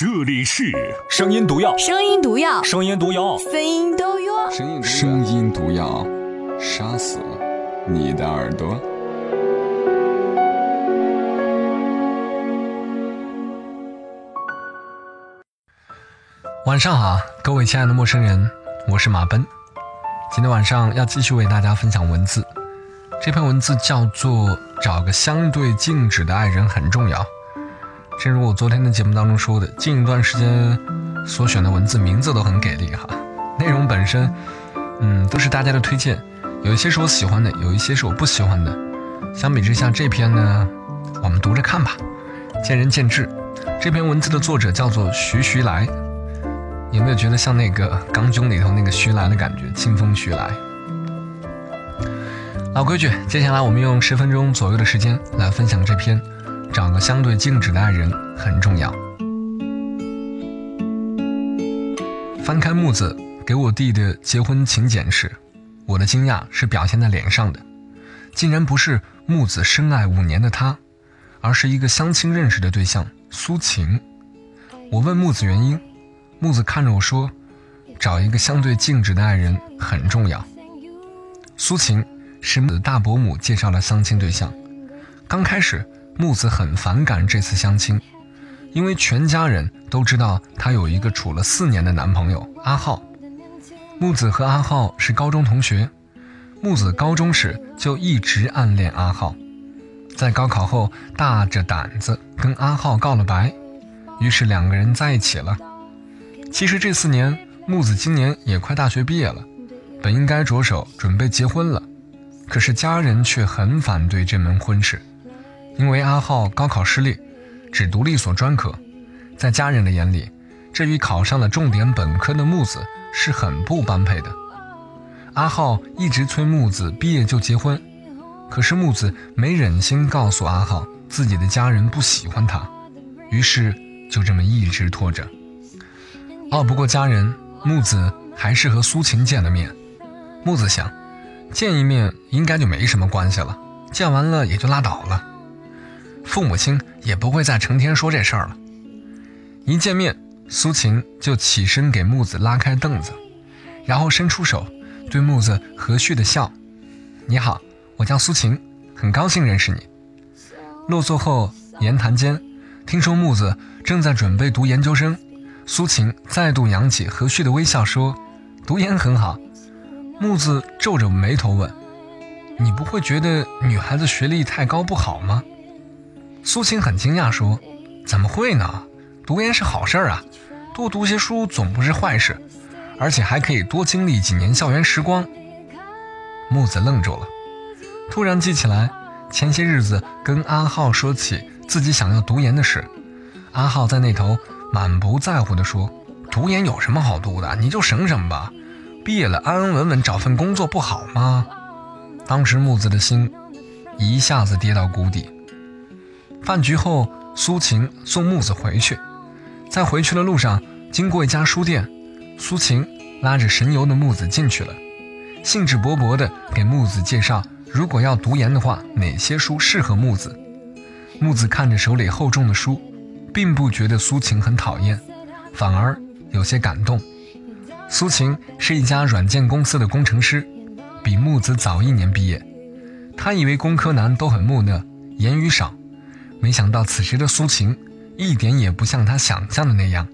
这里是声音毒药，声音毒药，声音毒药，声音毒药。声音毒药，杀死你的耳朵。晚上好，各位亲爱的陌生人，我是马奔。今天晚上要继续为大家分享文字，这篇文字叫做《找个相对静止的爱人很重要》。正如我昨天的节目当中说的，近一段时间所选的文字名字都很给力哈，内容本身，嗯，都是大家的推荐，有一些是我喜欢的，有一些是我不喜欢的。相比之下，这篇呢，我们读着看吧，见仁见智。这篇文字的作者叫做徐徐来，有没有觉得像那个《钢囧》里头那个徐来的感觉？清风徐来。老规矩，接下来我们用十分钟左右的时间来分享这篇。找个相对静止的爱人很重要。翻开木子给我弟的结婚请柬时，我的惊讶是表现在脸上的，竟然不是木子深爱五年的他，而是一个相亲认识的对象苏晴。我问木子原因，木子看着我说：“找一个相对静止的爱人很重要。”苏晴是木子大伯母介绍的相亲对象，刚开始。木子很反感这次相亲，因为全家人都知道她有一个处了四年的男朋友阿浩。木子和阿浩是高中同学，木子高中时就一直暗恋阿浩，在高考后大着胆子跟阿浩告了白，于是两个人在一起了。其实这四年，木子今年也快大学毕业了，本应该着手准备结婚了，可是家人却很反对这门婚事。因为阿浩高考失利，只读了一所专科，在家人的眼里，这与考上了重点本科的木子是很不般配的。阿浩一直催木子毕业就结婚，可是木子没忍心告诉阿浩自己的家人不喜欢他，于是就这么一直拖着。拗不过家人，木子还是和苏晴见了面。木子想，见一面应该就没什么关系了，见完了也就拉倒了。父母亲也不会再成天说这事儿了。一见面，苏晴就起身给木子拉开凳子，然后伸出手，对木子和煦的笑：“你好，我叫苏晴，很高兴认识你。”落座后，言谈间，听说木子正在准备读研究生，苏晴再度扬起和煦的微笑说：“读研很好。”木子皱着眉头问：“你不会觉得女孩子学历太高不好吗？”苏青很惊讶，说：“怎么会呢？读研是好事儿啊，多读些书总不是坏事，而且还可以多经历几年校园时光。”木子愣住了，突然记起来前些日子跟阿浩说起自己想要读研的事，阿浩在那头满不在乎地说：“读研有什么好读的？你就省省吧，毕业了安安稳稳找份工作不好吗？”当时木子的心一下子跌到谷底。饭局后，苏晴送木子回去，在回去的路上，经过一家书店，苏晴拉着神游的木子进去了，兴致勃勃地给木子介绍，如果要读研的话，哪些书适合木子。木子看着手里厚重的书，并不觉得苏晴很讨厌，反而有些感动。苏晴是一家软件公司的工程师，比木子早一年毕业。他以为工科男都很木讷，言语少。没想到此时的苏晴一点也不像他想象的那样。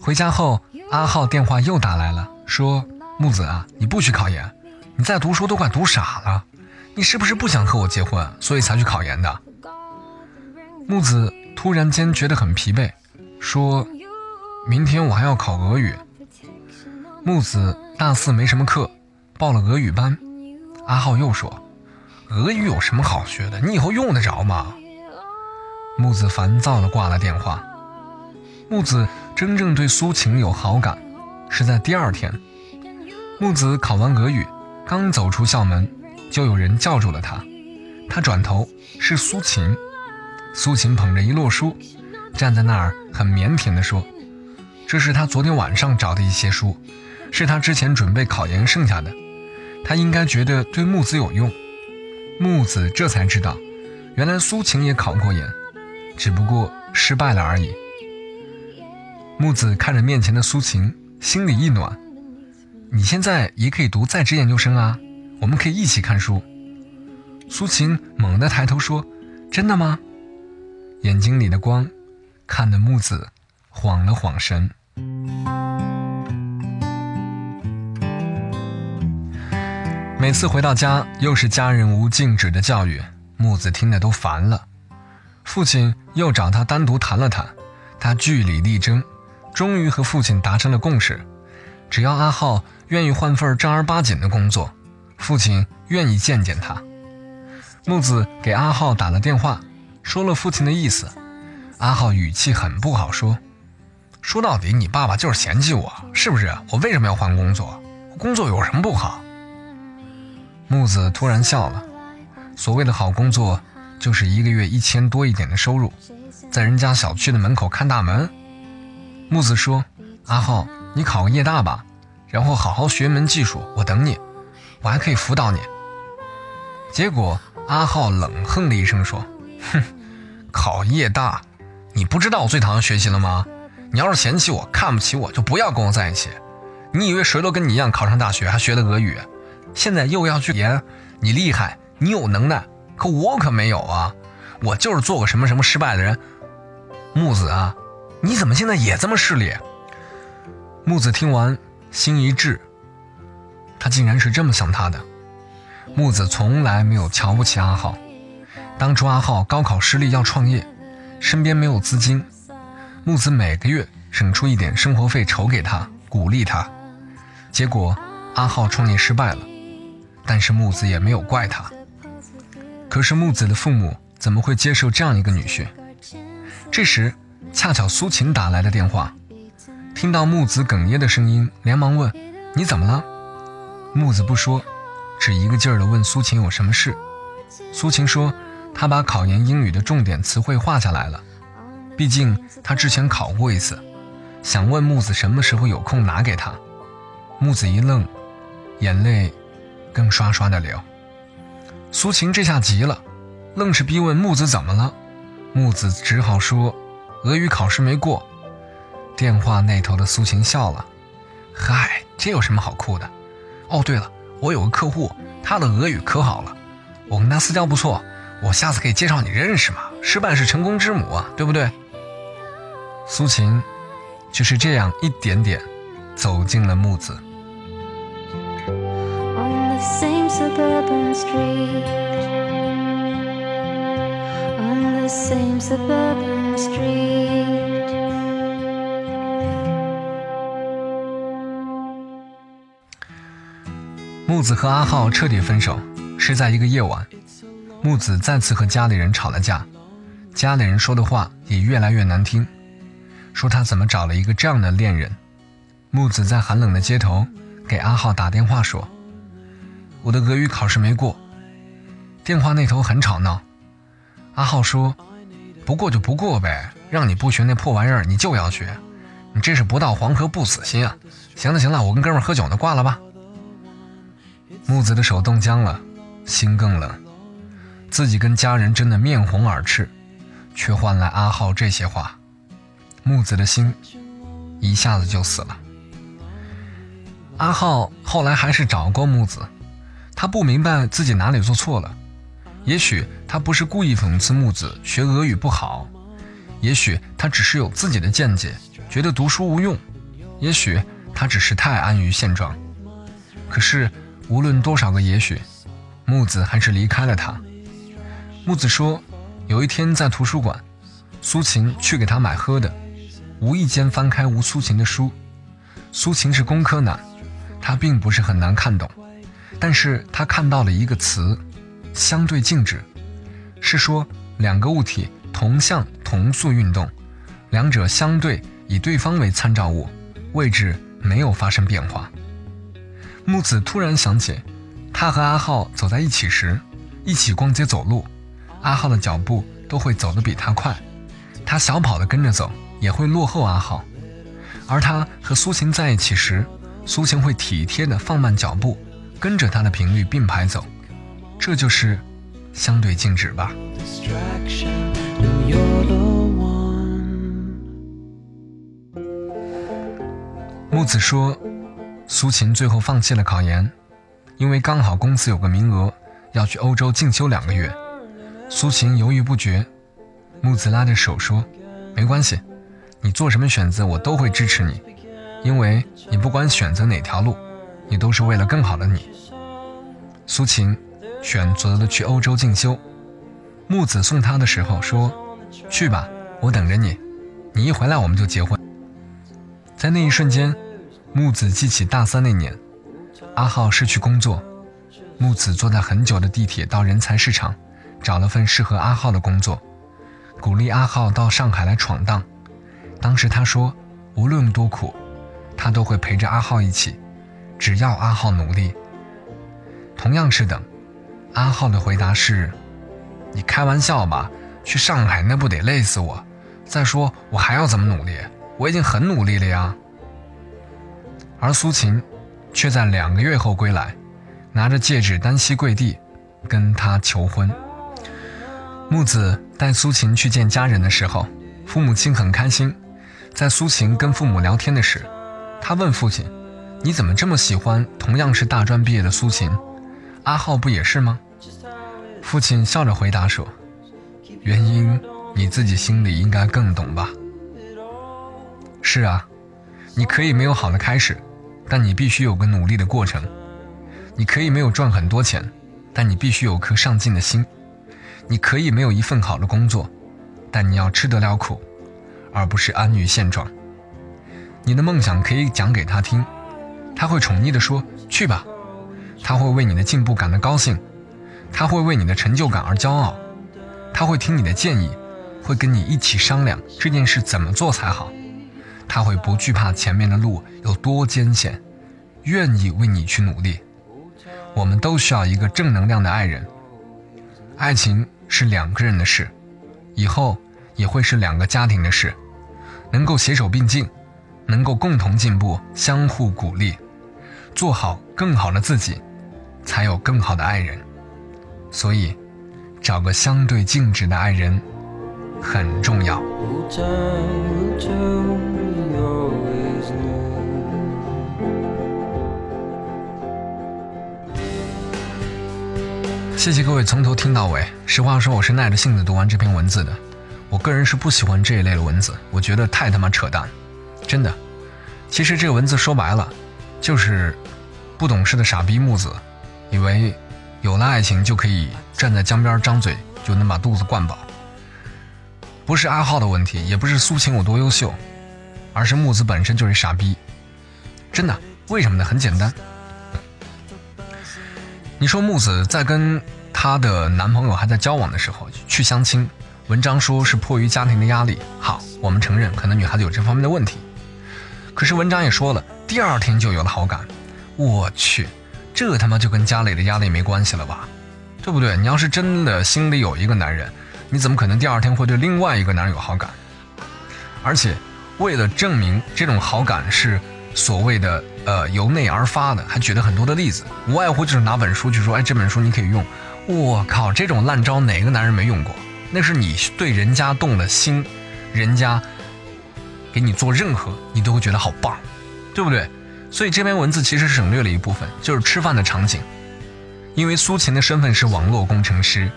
回家后，阿浩电话又打来了，说：“木子啊，你不许考研，你再读书都快读傻了。你是不是不想和我结婚，所以才去考研的？”木子突然间觉得很疲惫，说：“明天我还要考俄语。”木子大四没什么课，报了俄语班。阿浩又说。俄语有什么好学的？你以后用得着吗？木子烦躁地挂了电话。木子真正对苏晴有好感，是在第二天。木子考完俄语，刚走出校门，就有人叫住了他。他转头，是苏晴。苏晴捧着一摞书，站在那儿很腼腆地说：“这是他昨天晚上找的一些书，是他之前准备考研剩下的。他应该觉得对木子有用。”木子这才知道，原来苏晴也考过研，只不过失败了而已。木子看着面前的苏晴，心里一暖。你现在也可以读在职研究生啊，我们可以一起看书。苏晴猛地抬头说：“真的吗？”眼睛里的光，看得木子晃了晃神。每次回到家，又是家人无禁止的教育，木子听得都烦了。父亲又找他单独谈了谈，他据理力争，终于和父亲达成了共识：只要阿浩。愿意换份正儿八经的工作，父亲愿意见见他。木子给阿浩打了电话，说了父亲的意思。阿浩语气很不好，说：“说到底，你爸爸就是嫌弃我，是不是？我为什么要换工作？工作有什么不好？”木子突然笑了。所谓的好工作，就是一个月一千多一点的收入，在人家小区的门口看大门。木子说：“阿浩，你考个夜大吧。”然后好好学门技术，我等你，我还可以辅导你。结果阿浩冷哼了一声说：“哼，考夜大，你不知道我最讨厌学习了吗？你要是嫌弃我、看不起我，就不要跟我在一起。你以为谁都跟你一样考上大学还学的俄语？现在又要去演，你厉害，你有能耐，可我可没有啊！我就是做个什么什么失败的人。木子啊，你怎么现在也这么势利？”木子听完。心一滞，他竟然是这么想他的。木子从来没有瞧不起阿浩。当初阿浩高考失利要创业，身边没有资金，木子每个月省出一点生活费筹给他，鼓励他。结果阿浩创业失败了，但是木子也没有怪他。可是木子的父母怎么会接受这样一个女婿？这时恰巧苏晴打来的电话。听到木子哽咽的声音，连忙问：“你怎么了？”木子不说，只一个劲儿地问苏晴有什么事。苏晴说：“她把考研英语的重点词汇画下来了，毕竟她之前考过一次，想问木子什么时候有空拿给她。”木子一愣，眼泪更刷刷的流。苏晴这下急了，愣是逼问木子怎么了。木子只好说：“俄语考试没过。”电话那头的苏晴笑了，嗨，这有什么好哭的？哦，对了，我有个客户，他的俄语可好了，我跟他私交不错，我下次可以介绍你认识嘛。失败是成功之母啊，对不对？苏晴就是这样一点点走进了木子。木子和阿浩彻底分手，是在一个夜晚。木子再次和家里人吵了架，家里人说的话也越来越难听，说他怎么找了一个这样的恋人。木子在寒冷的街头给阿浩打电话说：“我的俄语考试没过。”电话那头很吵闹。阿浩说：“不过就不过呗，让你不学那破玩意儿，你就要学，你这是不到黄河不死心啊！行了行了，我跟哥们喝酒呢，挂了吧。”木子的手冻僵了，心更冷，自己跟家人争得面红耳赤，却换来阿浩这些话，木子的心一下子就死了。阿浩后来还是找过木子，他不明白自己哪里做错了，也许他不是故意讽刺木子学俄语不好，也许他只是有自己的见解，觉得读书无用，也许他只是太安于现状，可是。无论多少个也许，木子还是离开了他。木子说，有一天在图书馆，苏晴去给他买喝的，无意间翻开吴苏晴的书。苏晴是工科男，他并不是很难看懂，但是他看到了一个词“相对静止”，是说两个物体同向同速运动，两者相对以对方为参照物，位置没有发生变化。木子突然想起，他和阿浩走在一起时，一起逛街走路，阿浩的脚步都会走得比他快，他小跑的跟着走也会落后阿浩，而他和苏晴在一起时，苏晴会体贴的放慢脚步，跟着他的频率并排走，这就是相对静止吧。木子说，苏秦最后放弃了考研，因为刚好公司有个名额要去欧洲进修两个月。苏秦犹豫不决，木子拉着手说：“没关系，你做什么选择我都会支持你，因为你不管选择哪条路，你都是为了更好的你。”苏秦选择了去欧洲进修。木子送他的时候说：“去吧，我等着你。你一回来我们就结婚。”在那一瞬间，木子记起大三那年，阿浩失去工作，木子坐在很久的地铁到人才市场，找了份适合阿浩的工作，鼓励阿浩到上海来闯荡。当时他说，无论多苦，他都会陪着阿浩一起，只要阿浩努力。同样是等，阿浩的回答是：“你开玩笑吧？去上海那不得累死我？再说我还要怎么努力？”我已经很努力了呀，而苏秦却在两个月后归来，拿着戒指单膝跪地，跟他求婚。木子带苏秦去见家人的时候，父母亲很开心。在苏秦跟父母聊天的时，他问父亲：“你怎么这么喜欢同样是大专毕业的苏秦？阿浩不也是吗？”父亲笑着回答说：“原因你自己心里应该更懂吧。”是啊，你可以没有好的开始，但你必须有个努力的过程；你可以没有赚很多钱，但你必须有颗上进的心；你可以没有一份好的工作，但你要吃得了苦，而不是安于现状。你的梦想可以讲给他听，他会宠溺地说：“去吧。”他会为你的进步感到高兴，他会为你的成就感而骄傲，他会听你的建议，会跟你一起商量这件事怎么做才好。他会不惧怕前面的路有多艰险，愿意为你去努力。我们都需要一个正能量的爱人。爱情是两个人的事，以后也会是两个家庭的事。能够携手并进，能够共同进步，相互鼓励，做好更好的自己，才有更好的爱人。所以，找个相对静止的爱人很重要。谢谢各位从头听到尾。实话说，我是耐着性子读完这篇文字的。我个人是不喜欢这一类的文字，我觉得太他妈扯淡，真的。其实这个文字说白了，就是不懂事的傻逼木子，以为有了爱情就可以站在江边张嘴就能把肚子灌饱。不是阿浩的问题，也不是苏晴有多优秀，而是木子本身就是傻逼。真的，为什么呢？很简单。你说木子在跟她的男朋友还在交往的时候去相亲，文章说是迫于家庭的压力。好，我们承认可能女孩子有这方面的问题。可是文章也说了，第二天就有了好感。我去，这他妈就跟家里的压力没关系了吧？对不对？你要是真的心里有一个男人，你怎么可能第二天会对另外一个男人有好感？而且为了证明这种好感是所谓的。呃，由内而发的，还举了很多的例子，无外乎就是拿本书去说，哎，这本书你可以用。我靠，这种烂招哪个男人没用过？那是你对人家动了心，人家给你做任何，你都会觉得好棒，对不对？所以这篇文字其实省略了一部分，就是吃饭的场景，因为苏秦的身份是网络工程师，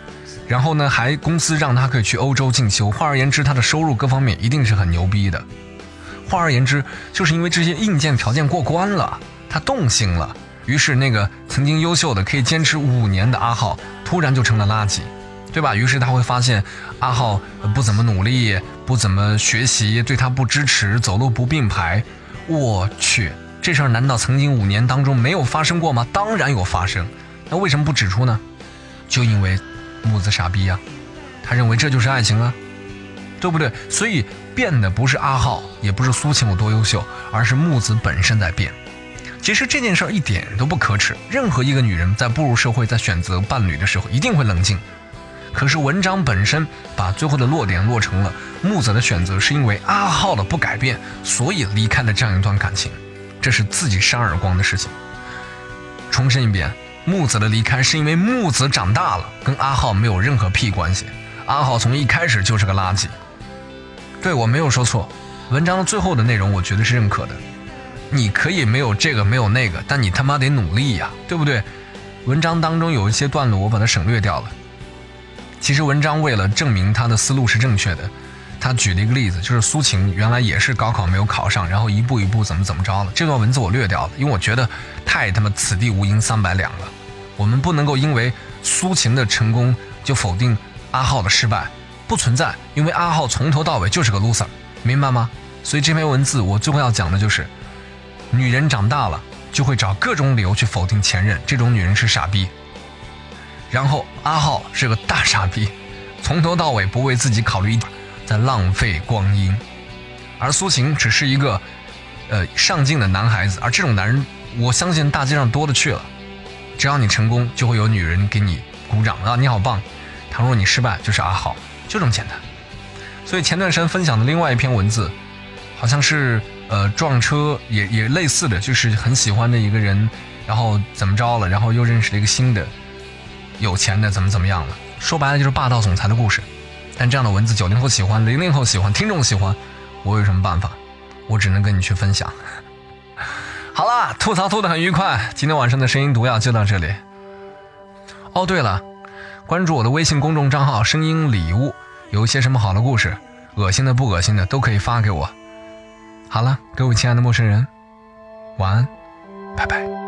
然后呢，还公司让他可以去欧洲进修，换而言之，他的收入各方面一定是很牛逼的。换而言之，就是因为这些硬件条件过关了，他动心了，于是那个曾经优秀的可以坚持五年的阿浩，突然就成了垃圾，对吧？于是他会发现阿浩不怎么努力，不怎么学习，对他不支持，走路不并排。我去，这事儿难道曾经五年当中没有发生过吗？当然有发生，那为什么不指出呢？就因为木子傻逼呀，他认为这就是爱情啊。对不对？所以变的不是阿浩，也不是苏晴有多优秀，而是木子本身在变。其实这件事儿一点都不可耻。任何一个女人在步入社会，在选择伴侣的时候，一定会冷静。可是文章本身把最后的落点落成了木子的选择是因为阿浩的不改变，所以离开了这样一段感情，这是自己扇耳光的事情。重申一遍，木子的离开是因为木子长大了，跟阿浩没有任何屁关系。阿浩从一开始就是个垃圾。对我没有说错，文章的最后的内容我觉得是认可的。你可以没有这个没有那个，但你他妈得努力呀，对不对？文章当中有一些段落我把它省略掉了。其实文章为了证明他的思路是正确的，他举了一个例子，就是苏秦原来也是高考没有考上，然后一步一步怎么怎么着了。这段文字我略掉了，因为我觉得太他妈此地无银三百两了。我们不能够因为苏秦的成功就否定阿浩的失败，不存在，因为阿浩从头到尾就是个 loser，明白吗？所以这篇文字我最后要讲的就是。女人长大了就会找各种理由去否定前任，这种女人是傻逼。然后阿浩是个大傻逼，从头到尾不为自己考虑，在浪费光阴。而苏晴只是一个，呃，上进的男孩子。而这种男人，我相信大街上多了去了。只要你成功，就会有女人给你鼓掌啊，你好棒。倘若你失败，就是阿浩，就这么简单。所以前段时间分享的另外一篇文字，好像是。呃，撞车也也类似的就是很喜欢的一个人，然后怎么着了，然后又认识了一个新的有钱的，怎么怎么样了？说白了就是霸道总裁的故事。但这样的文字，九零后喜欢，零零后喜欢，听众喜欢，我有什么办法？我只能跟你去分享。好了，吐槽吐的很愉快，今天晚上的声音毒药就到这里。哦，对了，关注我的微信公众账号“声音礼物”，有一些什么好的故事，恶心的不恶心的都可以发给我。好了，各位亲爱的陌生人，晚安，拜拜。